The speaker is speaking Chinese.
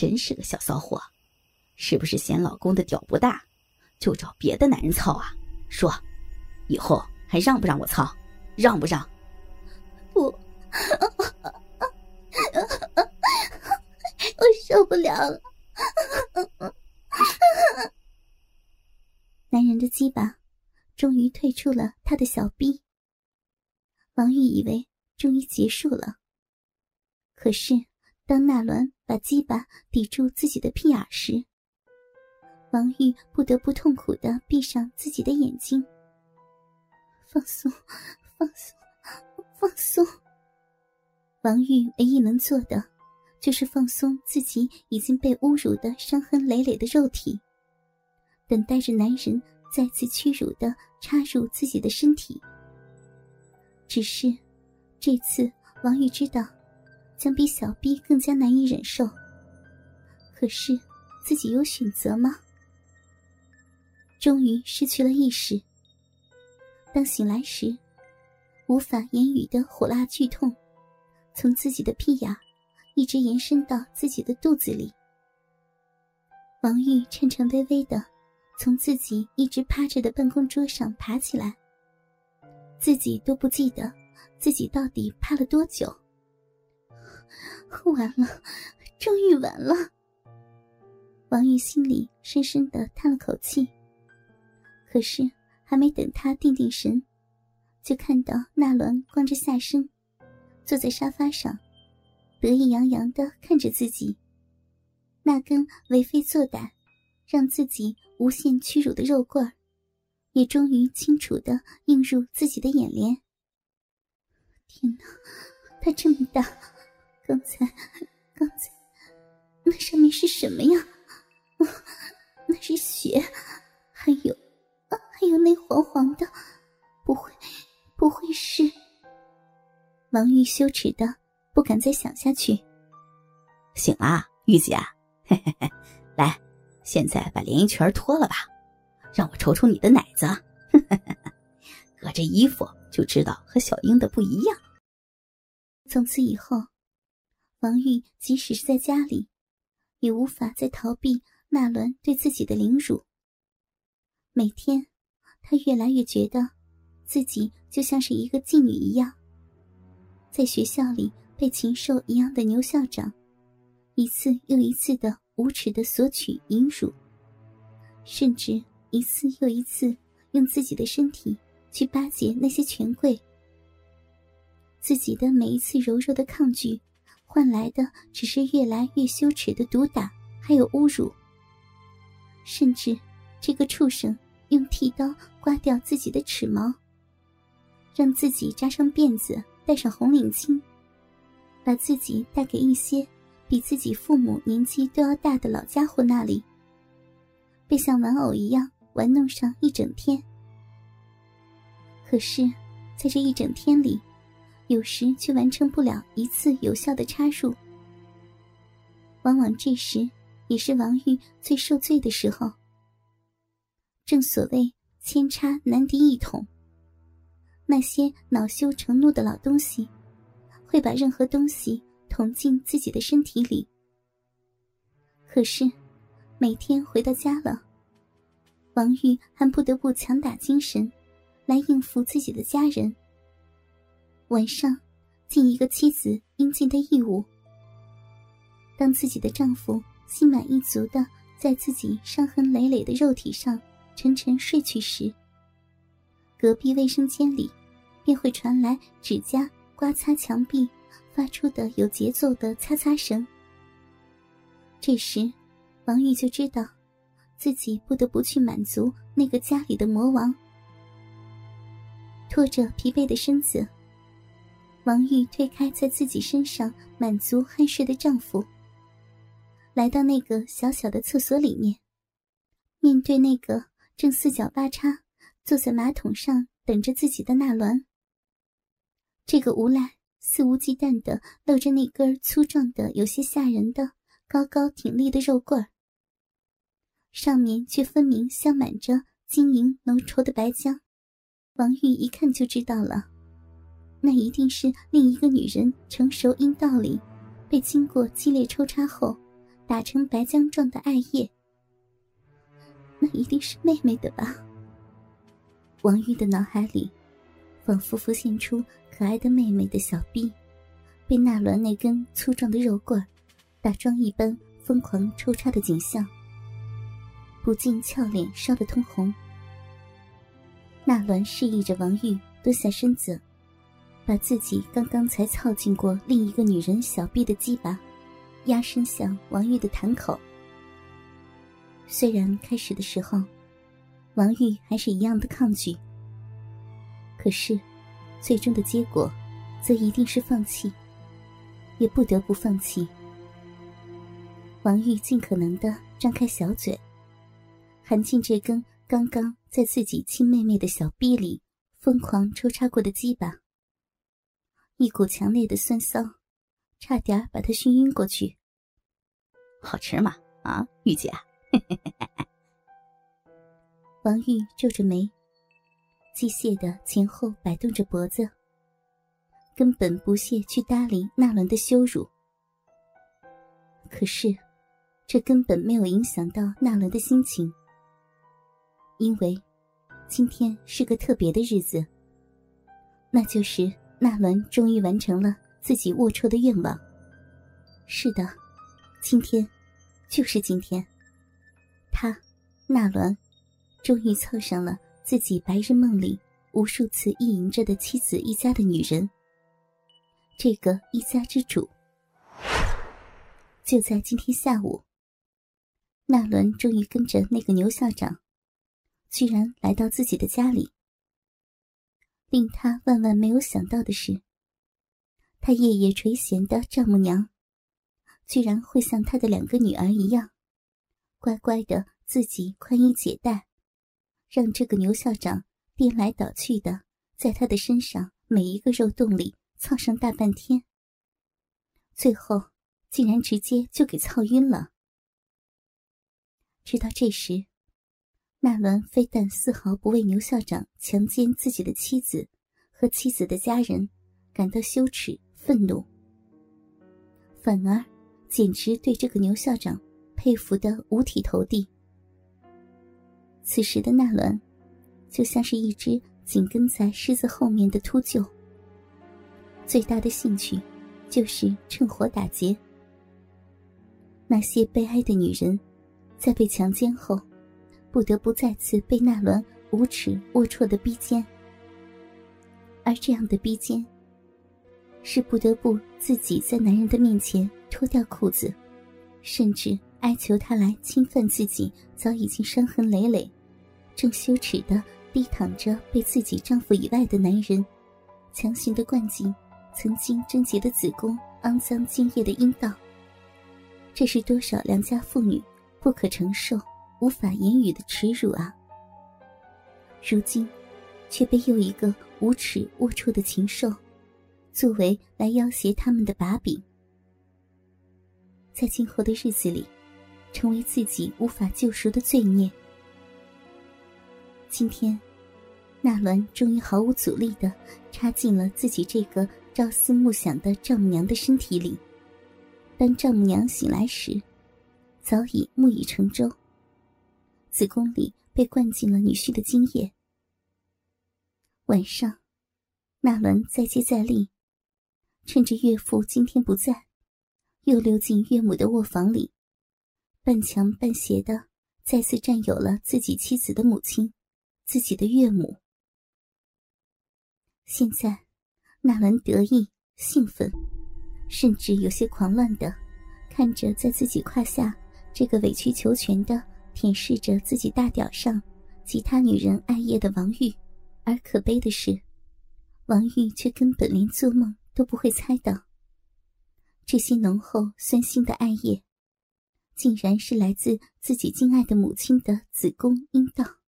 真是个小骚货，是不是嫌老公的屌不大，就找别的男人操啊？说，以后还让不让我操？让不让？不，我受不了了。男人的鸡巴终于退出了他的小臂。王玉以为终于结束了，可是当纳伦把鸡巴抵住自己的屁眼时，王玉不得不痛苦的闭上自己的眼睛。放松，放松，放松。王玉唯一能做的，就是放松自己已经被侮辱的伤痕累累的肉体，等待着男人再次屈辱的插入自己的身体。只是，这次王玉知道，将比小逼更加难以忍受。可是，自己有选择吗？终于失去了意识。当醒来时，无法言语的火辣剧痛，从自己的屁眼一直延伸到自己的肚子里。王玉颤颤巍巍的从自己一直趴着的办公桌上爬起来。自己都不记得自己到底趴了多久。完了，终于完了。王玉心里深深的叹了口气。可是还没等他定定神，就看到纳伦光着下身，坐在沙发上，得意洋洋的看着自己。那根为非作歹，让自己无限屈辱的肉棍儿。也终于清楚的映入自己的眼帘。天哪，它这么大！刚才，刚才，那上面是什么呀？那是血，还有，还有那黄黄的，不会，不会是？王玉羞耻的不敢再想下去。醒了，玉姐，嘿嘿嘿，来，现在把连衣裙脱了吧。让我瞅瞅你的奶子，隔着衣服就知道和小英的不一样。从此以后，王玉即使是在家里，也无法再逃避纳伦对自己的凌辱。每天，他越来越觉得自己就像是一个妓女一样，在学校里被禽兽一样的牛校长，一次又一次的无耻的索取淫辱，甚至。一次又一次用自己的身体去巴结那些权贵，自己的每一次柔弱的抗拒，换来的只是越来越羞耻的毒打，还有侮辱。甚至，这个畜生用剃刀刮掉自己的齿毛，让自己扎上辫子，戴上红领巾，把自己带给一些比自己父母年纪都要大的老家伙那里，被像玩偶一样。玩弄上一整天，可是，在这一整天里，有时却完成不了一次有效的插入。往往这时也是王玉最受罪的时候。正所谓千插难敌一捅，那些恼羞成怒的老东西，会把任何东西捅进自己的身体里。可是，每天回到家了。王玉还不得不强打精神，来应付自己的家人。晚上，尽一个妻子应尽的义务。当自己的丈夫心满意足的在自己伤痕累累的肉体上沉沉睡去时，隔壁卫生间里便会传来指甲刮擦墙壁发出的有节奏的擦擦声。这时，王玉就知道。自己不得不去满足那个家里的魔王，拖着疲惫的身子，王玉推开在自己身上满足酣睡的丈夫，来到那个小小的厕所里面，面对那个正四脚八叉坐在马桶上等着自己的纳伦。这个无赖肆无忌惮的露着那根粗壮的、有些吓人的、高高挺立的肉棍儿。上面却分明镶满着晶莹浓稠的白浆，王玉一看就知道了，那一定是另一个女人成熟阴道里被经过激烈抽插后打成白浆状的艾叶，那一定是妹妹的吧？王玉的脑海里，仿佛浮现出可爱的妹妹的小臂，被纳伦那根粗壮的肉棍打桩一般疯狂抽插的景象，不禁俏脸烧得通红。纳伦示意着王玉蹲下身子，把自己刚刚才操进过另一个女人小臂的鸡巴。压身向王玉的潭口。虽然开始的时候，王玉还是一样的抗拒，可是，最终的结果，则一定是放弃，也不得不放弃。王玉尽可能的张开小嘴，含进这根刚刚在自己亲妹妹的小臂里疯狂抽插过的鸡巴，一股强烈的酸骚。差点把他熏晕过去。好吃吗？啊，玉姐。王玉皱着眉，机械的前后摆动着脖子，根本不屑去搭理纳伦的羞辱。可是，这根本没有影响到纳伦的心情，因为今天是个特别的日子，那就是纳伦终于完成了。自己龌龊的愿望。是的，今天，就是今天，他，纳伦，终于凑上了自己白日梦里无数次意淫着的妻子一家的女人。这个一家之主。就在今天下午，纳伦终于跟着那个牛校长，居然来到自己的家里。令他万万没有想到的是。他夜夜垂涎的丈母娘，居然会像他的两个女儿一样，乖乖的自己宽衣解带，让这个牛校长颠来倒去的在他的身上每一个肉洞里操上大半天，最后竟然直接就给操晕了。直到这时，纳伦非但丝毫不为牛校长强奸自己的妻子和妻子的家人感到羞耻。愤怒，反而简直对这个牛校长佩服的五体投地。此时的纳伦，就像是一只紧跟在狮子后面的秃鹫，最大的兴趣就是趁火打劫。那些悲哀的女人，在被强奸后，不得不再次被纳伦无耻龌龊的逼奸，而这样的逼奸。是不得不自己在男人的面前脱掉裤子，甚至哀求他来侵犯自己早已经伤痕累累、正羞耻的低躺着被自己丈夫以外的男人，强行的灌进曾经贞洁的子宫、肮脏精液的阴道。这是多少良家妇女不可承受、无法言语的耻辱啊！如今，却被又一个无耻龌龊的禽兽。作为来要挟他们的把柄，在今后的日子里，成为自己无法救赎的罪孽。今天，纳伦终于毫无阻力的插进了自己这个朝思暮想的丈母娘的身体里。当丈母娘醒来时，早已木已成舟，子宫里被灌进了女婿的精液。晚上，纳伦再接再厉。趁着岳父今天不在，又溜进岳母的卧房里，半强半邪的再次占有了自己妻子的母亲，自己的岳母。现在，纳兰得意、兴奋，甚至有些狂乱的看着在自己胯下这个委曲求全的舔舐着自己大屌上其他女人爱叶的王玉，而可悲的是，王玉却根本连做梦。都不会猜到，这些浓厚酸腥的爱叶，竟然是来自自己敬爱的母亲的子宫阴道。